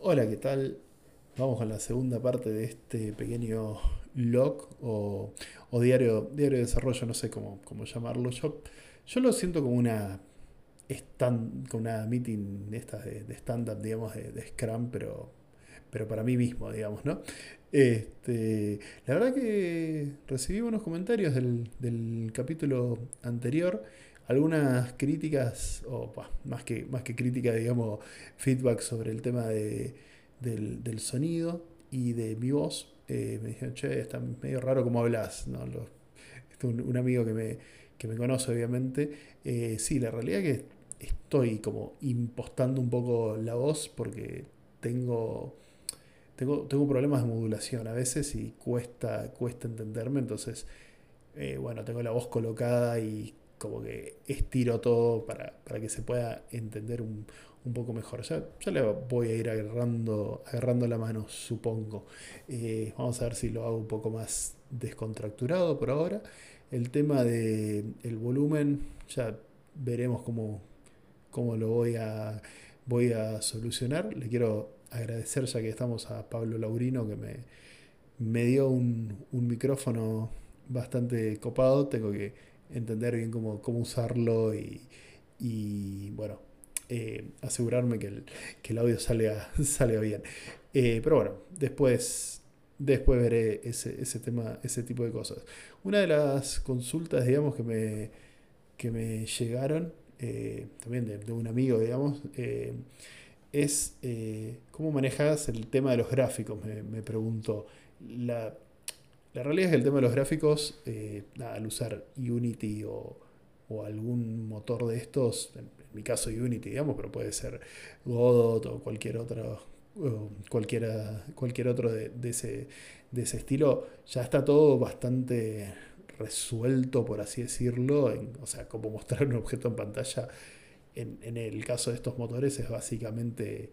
Hola, ¿qué tal? Vamos con la segunda parte de este pequeño log o, diario, diario de desarrollo, no sé cómo, cómo llamarlo. Yo, yo lo siento como una, stand, como una meeting esta de, de stand-up, digamos, de, Scrum, pero, pero para mí mismo, digamos, ¿no? Este, la verdad que recibí unos comentarios del, del capítulo anterior algunas críticas, o más, que, más que críticas, digamos, feedback sobre el tema de, del, sonido y de mi voz. Eh, me dijeron, che, está medio raro como hablas. ¿no? un, amigo que me, que me conoce, obviamente. Eh, sí, la realidad es que estoy como impostando un poco la voz porque tengo, tengo, tengo problemas de modulación a veces y cuesta, cuesta entenderme. Entonces, eh, bueno, tengo la voz colocada y como que estiro todo para, que se pueda entender un, poco mejor. Ya, ya, le voy a ir agarrando, agarrando la mano, supongo. Eh, vamos a ver si lo hago un poco más descontracturado por ahora. El tema del el volumen, ya veremos cómo, cómo lo voy a, voy a solucionar. Le quiero agradecer ya que estamos a Pablo Laurino que me, me dio un, un micrófono bastante copado. Tengo que entender bien cómo, cómo usarlo y, bueno, eh, asegurarme que el, que el, audio salga, salga bien. Eh, pero bueno, después, después veré ese, ese, tema, ese tipo de cosas. Una de las consultas, digamos, que me, que me llegaron, eh, también de, un amigo, digamos, es cómo manejas el tema de los gráficos, me, me preguntó. La, la realidad es que el tema de los gráficos, eh, al usar Unity o, algún motor de estos, en, mi caso Unity, digamos, pero puede ser Godot o cualquier otro, cualquiera, cualquier otro de, ese, de ese estilo, ya está todo bastante resuelto, por así decirlo, o sea, como mostrar un objeto en pantalla. En el caso de estos motores es básicamente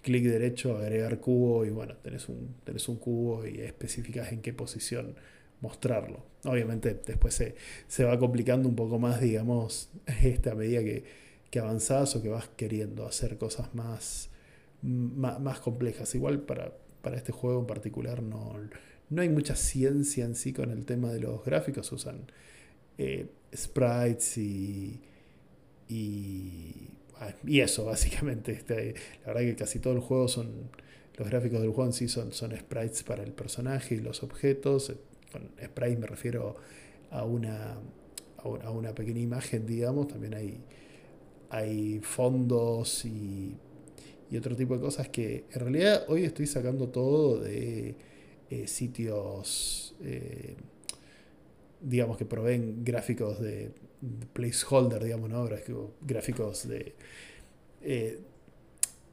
clic derecho, agregar cubo y bueno, tenés un, tenés un cubo y especificas en qué posición mostrarlo. Obviamente después se, se va complicando un poco más, digamos, esta medida que, que avanzás o que vas queriendo hacer cosas más, más, complejas. Igual para, para, este juego en particular no, no hay mucha ciencia en sí con el tema de los gráficos, usan eh, sprites y y eso, básicamente. Este, la verdad que casi todo el juego son. Los gráficos del juego en sí son, son sprites para el personaje y los objetos. Con sprites me refiero a una, a una pequeña imagen, digamos. También hay, hay fondos y, y otro tipo de cosas que en realidad hoy estoy sacando todo de eh, sitios. Eh, digamos que proveen gráficos de, placeholder, digamos, ¿no? Gráficos de, eh,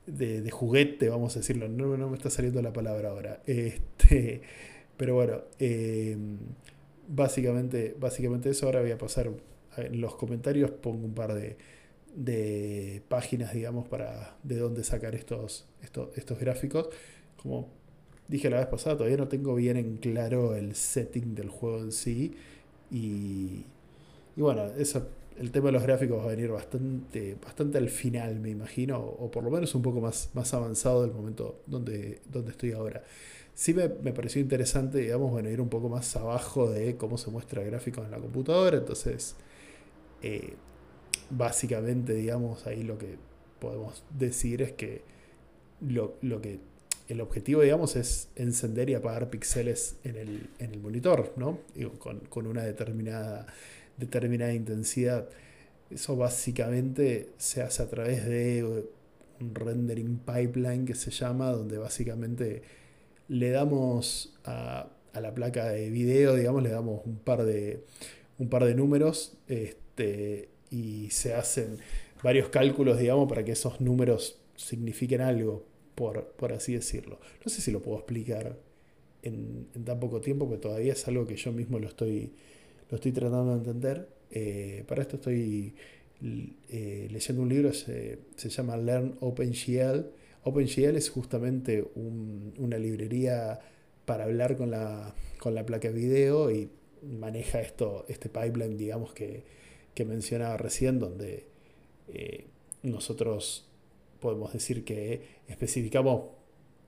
de, de, juguete, vamos a decirlo. No, no, me está saliendo la palabra ahora. Este, pero bueno, em, básicamente, básicamente eso. Ahora voy a pasar en los comentarios, pongo un par de, de páginas, digamos, para de dónde sacar estos, estos, estos gráficos. Como dije la vez pasada, todavía no tengo bien en claro el setting del juego en sí. Y, y bueno, el tema de los gráficos va a venir bastante, bastante al final, me imagino, o por lo menos un poco más, más avanzado del momento donde, donde estoy ahora. Sí me, pareció interesante, digamos, bueno, ir un poco más abajo de cómo se muestra gráficos en la computadora. Entonces, eh, básicamente, digamos, ahí lo que podemos decir es que lo, que el objetivo, digamos, es encender y apagar píxeles en el, en el monitor, ¿no? con, con, una determinada determinada intensidad. Eso básicamente se hace a través de un rendering pipeline que se llama, donde básicamente le damos a, la placa de video, digamos, le damos un par de, un par de números este, y se hacen varios cálculos, digamos, para que esos números signifiquen algo, por, por así decirlo. No sé si lo puedo explicar en, en tan poco tiempo, pero todavía es algo que yo mismo lo estoy lo estoy tratando de entender. Eh, para esto estoy eh, leyendo un libro, se, se, llama Learn OpenGL. OpenGL es justamente una librería para hablar con la, con la placa de video y maneja esto, este pipeline, digamos, que, que mencionaba recién, donde eh, nosotros podemos decir que especificamos,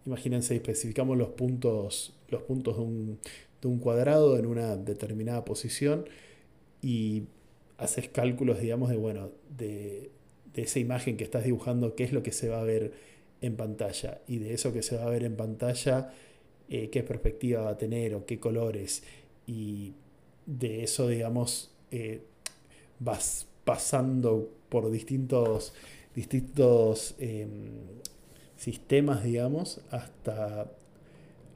imagínense, especificamos los puntos, los puntos de un, de un cuadrado en una determinada posición y haces cálculos, digamos, de, bueno, de, de esa imagen que estás dibujando, qué es lo que se va a ver en pantalla y de eso que se va a ver en pantalla, eh, qué perspectiva va a tener o qué colores. Y de eso, digamos, eh, vas pasando por distintos, distintos em, sistemas, digamos, hasta,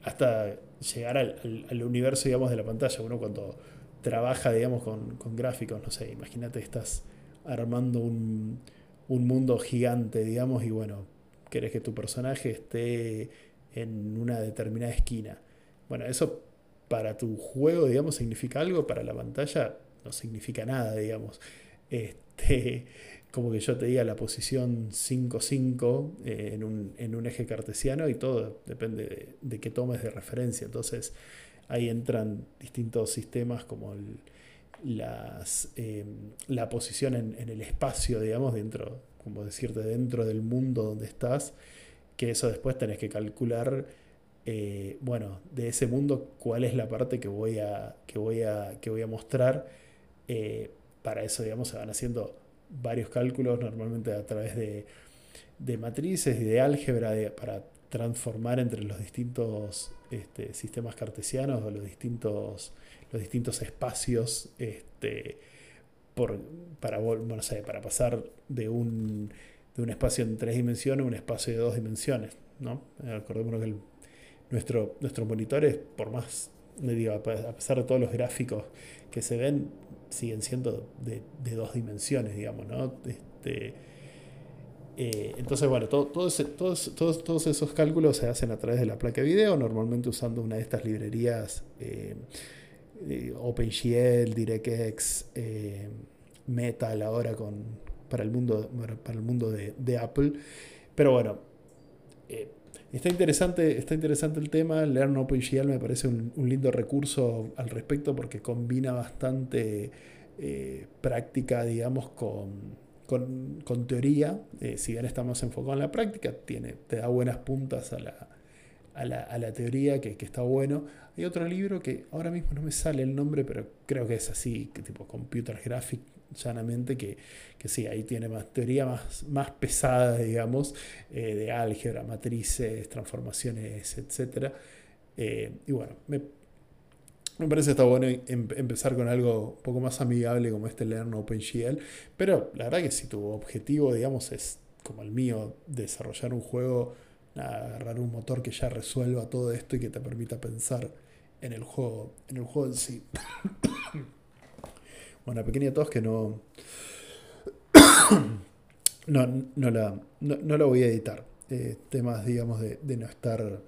hasta llegar al, universo, digamos, de la pantalla. Uno cuando trabaja, digamos, con, con gráficos, no sé, imagínate, estás armando un, un mundo gigante, digamos, y bueno, querés que tu personaje esté en una determinada esquina. Bueno, eso para tu juego, digamos, significa algo, para la pantalla no significa nada, digamos. Este, como que yo te diga la posición 5-5 eh, en, un, eje cartesiano y todo depende de, qué tomes de referencia. Entonces ahí entran distintos sistemas como las, em, la posición en, en, el espacio, digamos, dentro, como decirte, dentro del mundo donde estás, que eso después tenés que calcular, eh, bueno, de ese mundo, cuál es la parte que voy a, que voy a, que voy a mostrar. Eh, para eso, digamos, se van haciendo varios cálculos, normalmente a través de, de matrices y de álgebra, para transformar entre los distintos este, sistemas cartesianos o los distintos, los distintos espacios. Este, por, para, bueno, para pasar de un, de un espacio en tres dimensiones a un espacio de dos dimensiones. ¿no? Acordémonos que nuestro, nuestros monitores, por más, a pesar de todos los gráficos que se ven, siguen siendo de, de dos dimensiones, digamos. ¿no? Este, eh, entonces, bueno, todo, todos, todos, todos, esos cálculos se hacen a través de la placa de video, normalmente usando una de estas librerías. Eh, eh, OpenGL, DirectX, Metal ahora con, para el mundo, para el mundo de, Apple. Pero bueno, está, interesante, está interesante el tema. Learn OpenGL me parece un, lindo recurso al respecto porque combina bastante práctica, digamos, con, con, teoría. si bien estamos enfocados en la práctica, tiene, te da buenas puntas a la, a la, teoría, que, está bueno. Hay otro libro que ahora mismo no me sale el nombre, pero creo que es así, que tipo Computer Graphic, llanamente, que, que sí, ahí tiene más teoría más, más pesada, digamos, eh, de álgebra, matrices, transformaciones, etc. Eh, y bueno, me, me parece que está bueno em, empezar con algo un poco más amigable como este Learn OpenGL, pero la verdad que si tu objetivo, digamos, es como el mío, desarrollar un juego agarrar un motor que ya resuelva todo esto y que te permita pensar en el juego en, el juego en sí. Bueno, pequeña tos que no, no, no, la, no, voy a editar. Eh, temas, digamos, de, no estar...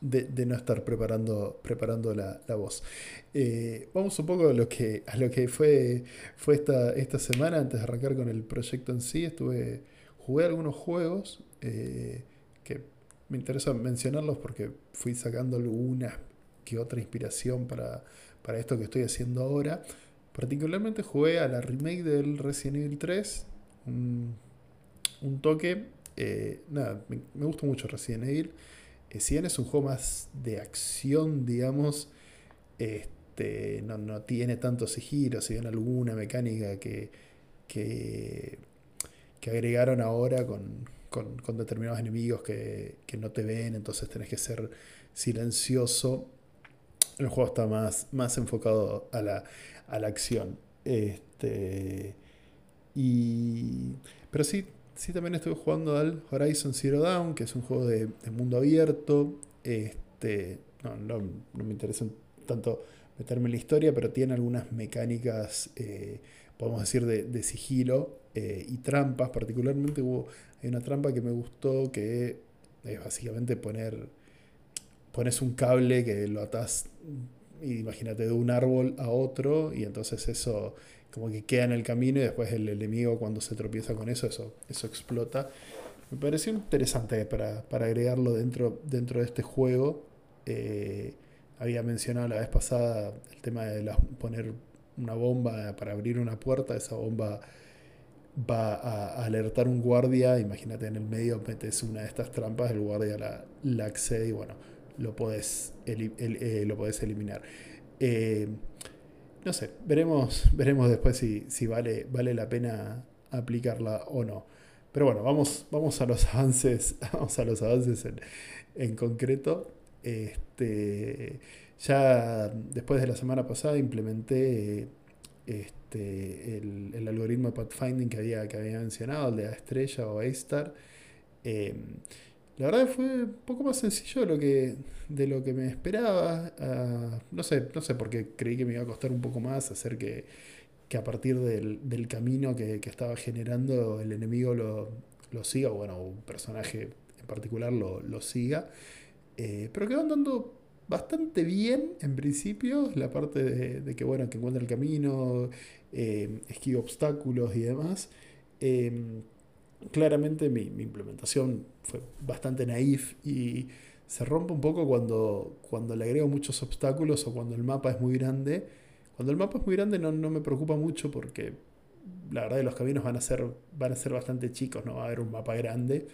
De, no estar preparando, preparando la, voz. Eh, vamos un poco a lo que, a lo que fue, fue esta, esta semana. Antes de arrancar con el proyecto en sí, estuve jugué algunos juegos. Eh, que me interesa mencionarlos porque fui sacando alguna que otra inspiración para, esto que estoy haciendo ahora. Particularmente jugué a la remake del Resident Evil 3, un, toque. Eh, nada, me, gusta mucho Resident Evil. Eh, si bien es un juego más de acción, digamos, este, no, tiene tantos giros, si bien alguna mecánica que, que, que agregaron ahora con, con, determinados enemigos que, no te ven, entonces tenés que ser silencioso. El juego está más, más enfocado a la, acción. Este, y, pero sí, sí también estoy jugando al Horizon Zero Dawn, que es un juego de, mundo abierto. Este, no, me interesa tanto meterme en la historia, pero tiene algunas mecánicas, eh, podemos decir, de, sigilo eh, y trampas. Particularmente hubo hay una trampa que me gustó que es básicamente poner. Pones un cable que lo atás, imagínate, de un árbol a otro, y entonces eso como que queda en el camino y después el enemigo cuando se tropieza con eso, eso, eso explota. Me pareció interesante para, agregarlo dentro, dentro de este juego. Eh, había mencionado la vez pasada el tema de poner una bomba para abrir una puerta, esa bomba va a alertar un guardia, imagínate en el medio metes una de estas trampas, el guardia la, la accede y bueno, lo podés, eh, lo eliminar. Eh, no sé, veremos, veremos después si, si, vale, vale la pena aplicarla o no. Pero bueno, vamos, vamos a los avances, vamos a los avances en, en concreto. Este, ya después de la semana pasada implementé este, el, algoritmo de pathfinding que había, que había mencionado, el de A estrella o. Em, la verdad fue un poco más sencillo de lo que, de lo que me esperaba. Ah, no sé, no sé por qué creí que me iba a costar un poco más hacer que, que a partir del, camino que, estaba generando el enemigo lo, lo siga, bueno, un personaje en particular lo, lo siga. Eh, pero quedó andando bastante bien en principio, la parte de, que bueno, que encuentra el camino, eh, esquiva obstáculos y demás. Em, claramente mi, implementación fue bastante naif y se rompe un poco cuando, cuando le agrego muchos obstáculos o cuando el mapa es muy grande. Cuando el mapa es muy grande no, me preocupa mucho porque la verdad que los caminos van a ser, van a ser bastante chicos, no va a haber un mapa grande.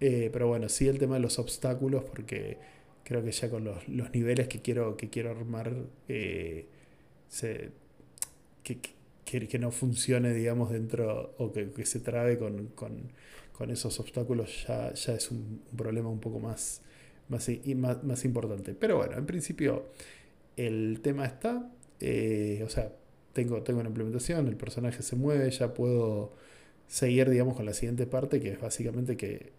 Eh, pero bueno, sí el tema de los obstáculos porque creo que ya con los, niveles que quiero, que quiero armar, eh, que, no funcione, digamos, dentro o que, se trabe con, esos obstáculos ya, ya es un, problema un poco más, más, más, importante. Pero bueno, en principio el tema está, eh, o sea, tengo, tengo una implementación, el personaje se mueve, ya puedo seguir, digamos, con la siguiente parte, que es básicamente que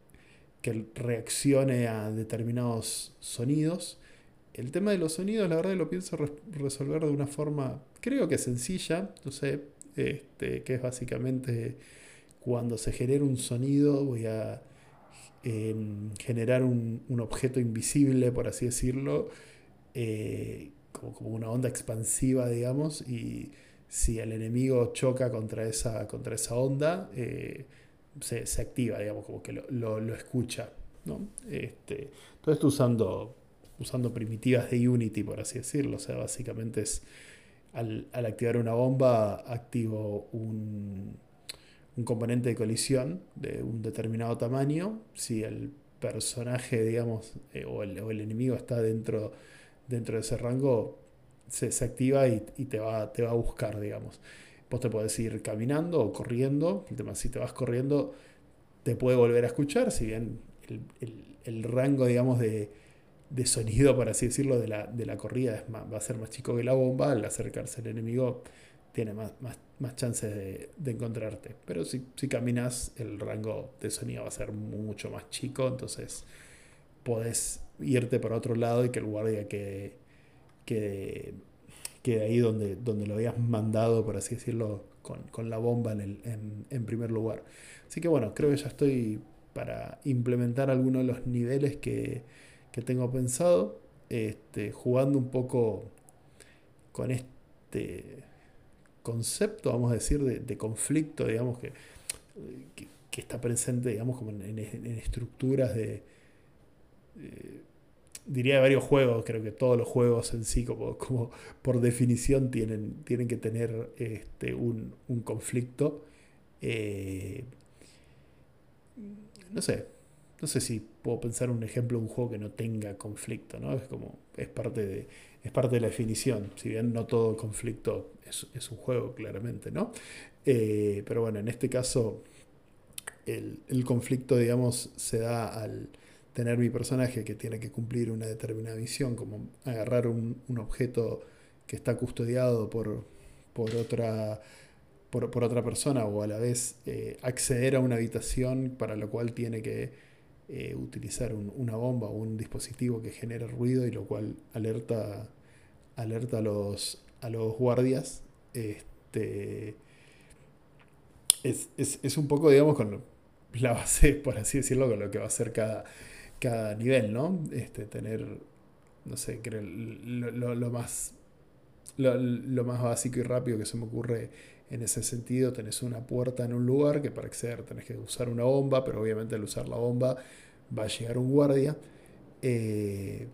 que reaccione a determinados sonidos. El tema de los sonidos, la verdad, lo pienso resolver de una forma, creo que sencilla, no sé, este, que es básicamente cuando se genera un sonido, voy a em, generar un, objeto invisible, por así decirlo, eh, como, una onda expansiva, digamos, y si el enemigo choca contra esa, contra esa onda, eh, se, activa, digamos, como que lo, escucha. ¿no? Este, esto usando, usando primitivas de Unity, por así decirlo. O sea, básicamente es al, activar una bomba, activo un, un, componente de colisión de un determinado tamaño. Si el personaje, digamos, eh, o, el, enemigo está dentro, dentro de ese rango, se, se activa y, y, te, va, te va a buscar, digamos. Vos te podés ir caminando o corriendo. El si te vas corriendo, te puede volver a escuchar, si bien el, rango, digamos, de, sonido, por así decirlo, de la, de la corrida va a ser más chico que la bomba. Al acercarse al enemigo, tiene más, más, chances de, encontrarte. Pero si, si caminas, el rango de sonido va a ser mucho más chico. Entonces, podés irte por otro lado y que el guardia quede, quede que ahí donde, donde lo habías mandado, por así decirlo, con, la bomba en, el, en, primer lugar. Así que bueno, creo que ya estoy para implementar algunos de los niveles que, tengo pensado, este, jugando un poco con este concepto, vamos a decir, de, conflicto, digamos, que, que, está presente, digamos, como en, estructuras de diría de varios juegos, creo que todos los juegos en sí, como, como por definición, tienen, tienen que tener este, un, conflicto. Eh, no sé, no sé si puedo pensar un ejemplo un juego que no tenga conflicto, ¿no? Es como, es parte de, es parte de la definición, si bien no todo conflicto es, un juego, claramente, ¿no? Eh, pero bueno, en este caso, el, el conflicto, digamos, se da al tener mi personaje que tiene que cumplir una determinada misión, como agarrar un, objeto que está custodiado por, por otra, por, otra persona o a la vez eh, acceder a una habitación para lo cual tiene que eh, utilizar una bomba o un dispositivo que genera ruido y lo cual alerta, alerta a, los, a los guardias. Este, es, es un poco, digamos, con la base, por así decirlo, con lo que va a ser cada, cada nivel, ¿no? Este, tener, no sé, creo, lo, más, lo, más básico y rápido que se me ocurre en ese sentido, tenés una puerta en un lugar que para acceder tenés que usar una bomba, pero obviamente al usar la bomba va a llegar un guardia. Eh,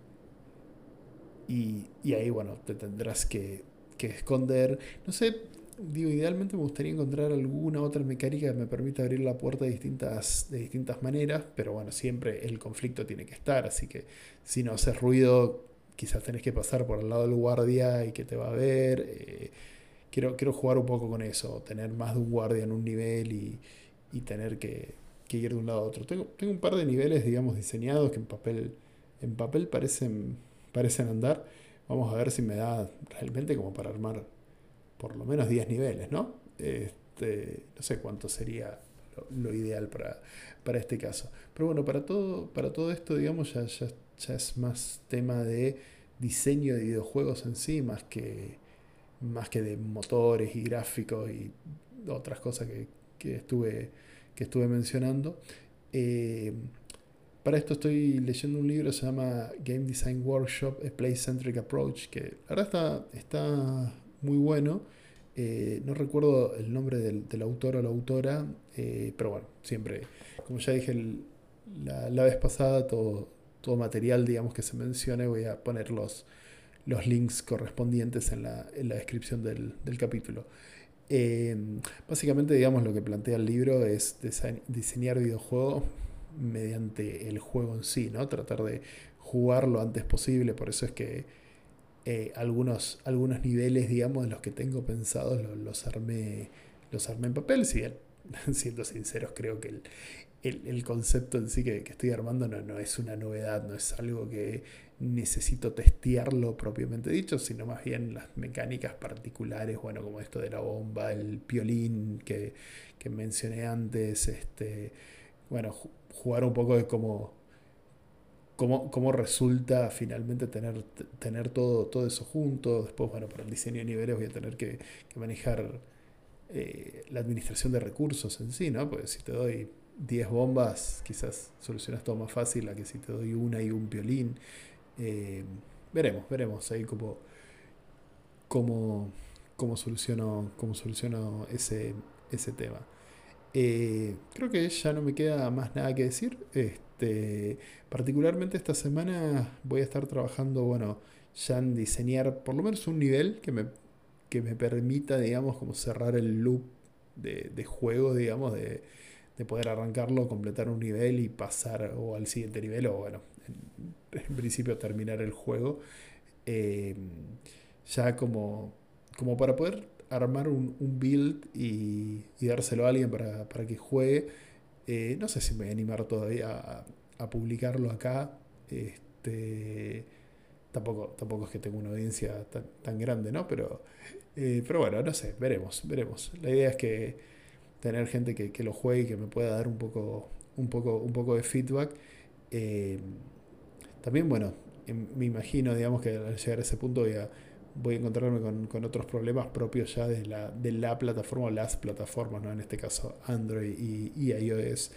y, ahí, bueno, te tendrás que, que, esconder. No sé, digo, idealmente me gustaría encontrar alguna otra mecánica que me permita abrir la puerta de distintas, de distintas maneras, pero bueno, siempre el conflicto tiene que estar, así que si no haces ruido, quizás tenés que pasar por el lado del guardia y que te va a ver. Eh, quiero, quiero jugar un poco con eso, tener más de un guardia en un nivel y, y tener que, ir de un lado a otro. Tengo, tengo un par de niveles, digamos, diseñados que en papel, en papel parecen, parecen andar. Vamos a ver si me da realmente como para armar por lo menos 10 niveles, ¿no? Este, no sé cuánto sería lo, ideal para, para, este caso. Pero bueno, para todo, para todo esto, digamos, ya, ya, ya, es más tema de diseño de videojuegos en sí, más que, más que de motores y gráficos y otras cosas que, que estuve, que estuve mencionando. Eh, para esto estoy leyendo un libro que se llama Game Design Workshop, a Play Centric Approach, que la verdad está, está muy bueno. Eh, no recuerdo el nombre del, autor o la autora, eh, pero bueno, siempre, como ya dije la, vez pasada, todo, todo material digamos que se mencione, voy a poner los, los links correspondientes en la, descripción del, capítulo. Eh, básicamente, digamos, lo que plantea el libro es diseñar videojuegos mediante el juego en sí, ¿no? Tratar de jugar lo antes posible, por eso es que eh, algunos, algunos niveles, digamos, de los que tengo pensados los, armé, los armé en papel. Si siendo sinceros, creo que el, concepto en sí que, estoy armando no, no, es una novedad, no es algo que necesito testearlo propiamente dicho, sino más bien las mecánicas particulares, bueno, como esto de la bomba, el piolín que, que mencioné antes, este, bueno, jugar un poco de cómo cómo, resulta finalmente tener, tener todo, todo eso junto. Después, bueno, para el diseño de niveles voy a tener que, manejar eh, la administración de recursos en sí, ¿no? Porque si te doy 10 bombas, quizás solucionas todo más fácil a que si te doy una y un violín. Eh, veremos, veremos ahí cómo, cómo, cómo soluciono, cómo soluciono ese, ese tema. Eh, creo que ya no me queda más nada que decir. Este, particularmente esta semana voy a estar trabajando, bueno, ya en diseñar por lo menos un nivel que me, que me permita, digamos, como cerrar el loop de, juego, digamos, de, poder arrancarlo, completar un nivel y pasar o al siguiente nivel o, bueno, en, principio terminar el juego. Eh, ya como, como para poder armar un, build y, dárselo a alguien para, que juegue. Eh, no sé si me voy a animar todavía a, publicarlo acá. Este, tampoco, tampoco es que tenga una audiencia tan, grande, ¿no? Pero, eh, pero bueno, no sé, veremos, veremos. La idea es que tener gente que, lo juegue y que me pueda dar un poco, un poco, un poco de feedback. Eh, también, bueno, em, me imagino, digamos, que al llegar a ese punto voy a voy a encontrarme con, otros problemas propios ya de la, de la plataforma o las plataformas, ¿no? en este caso Android y, iOS,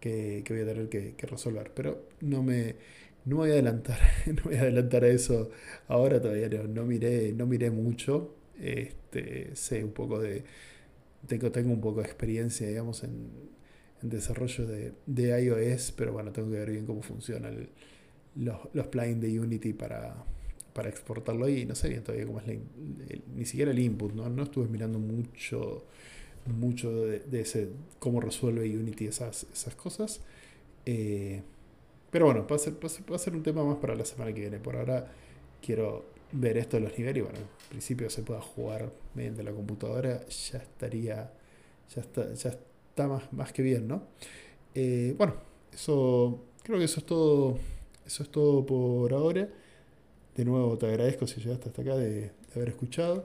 que, voy a tener que, resolver. Pero no me, no voy a adelantar, no voy a adelantar a eso ahora todavía, no, miré, no miré mucho. Este, sé un poco de. Tengo, tengo un poco de experiencia, digamos, en, en desarrollo de, de, iOS, pero bueno, tengo que ver bien cómo funcionan los, los plugins de Unity para, para exportarlo ahí. No sé bien todavía cómo es la, ni siquiera el input, ¿no? No estuve mirando mucho, mucho de, ese, cómo resuelve Unity esas, esas cosas. Eh, pero bueno, va a, ser, va a, ser, un tema más para la semana que viene. Por ahora quiero ver esto de los niveles y bueno, en principio se pueda jugar mediante la computadora, ya estaría, ya está, ya está más, más que bien, ¿no? Eh, bueno, eso, creo que eso es todo, eso es todo por ahora. De nuevo te agradezco si llegaste hasta acá de, haber escuchado.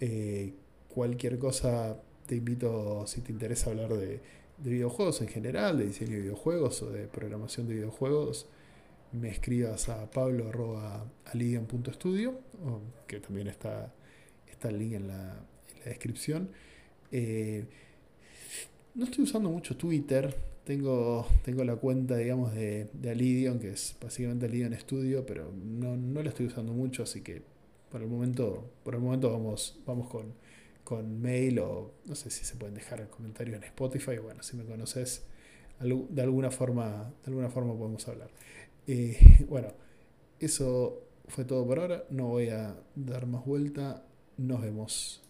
Eh, cualquier cosa te invito, si te interesa hablar de, videojuegos en general, de diseño de videojuegos o de programación de videojuegos, me escribas a pablo.alidian.studio, que también está, está el link en la, descripción. Eh, no estoy usando mucho Twitter, tengo, tengo la cuenta, digamos, de, de Alidion, que es básicamente Alidion Studio, pero no, no la estoy usando mucho, así que por el momento, por el momento vamos, vamos con, con mail o no sé si se pueden dejar comentarios en Spotify. Bueno, si me conoces, de alguna forma, de alguna forma podemos hablar. Eh, bueno, eso fue todo por ahora. No voy a dar más vuelta. Nos vemos.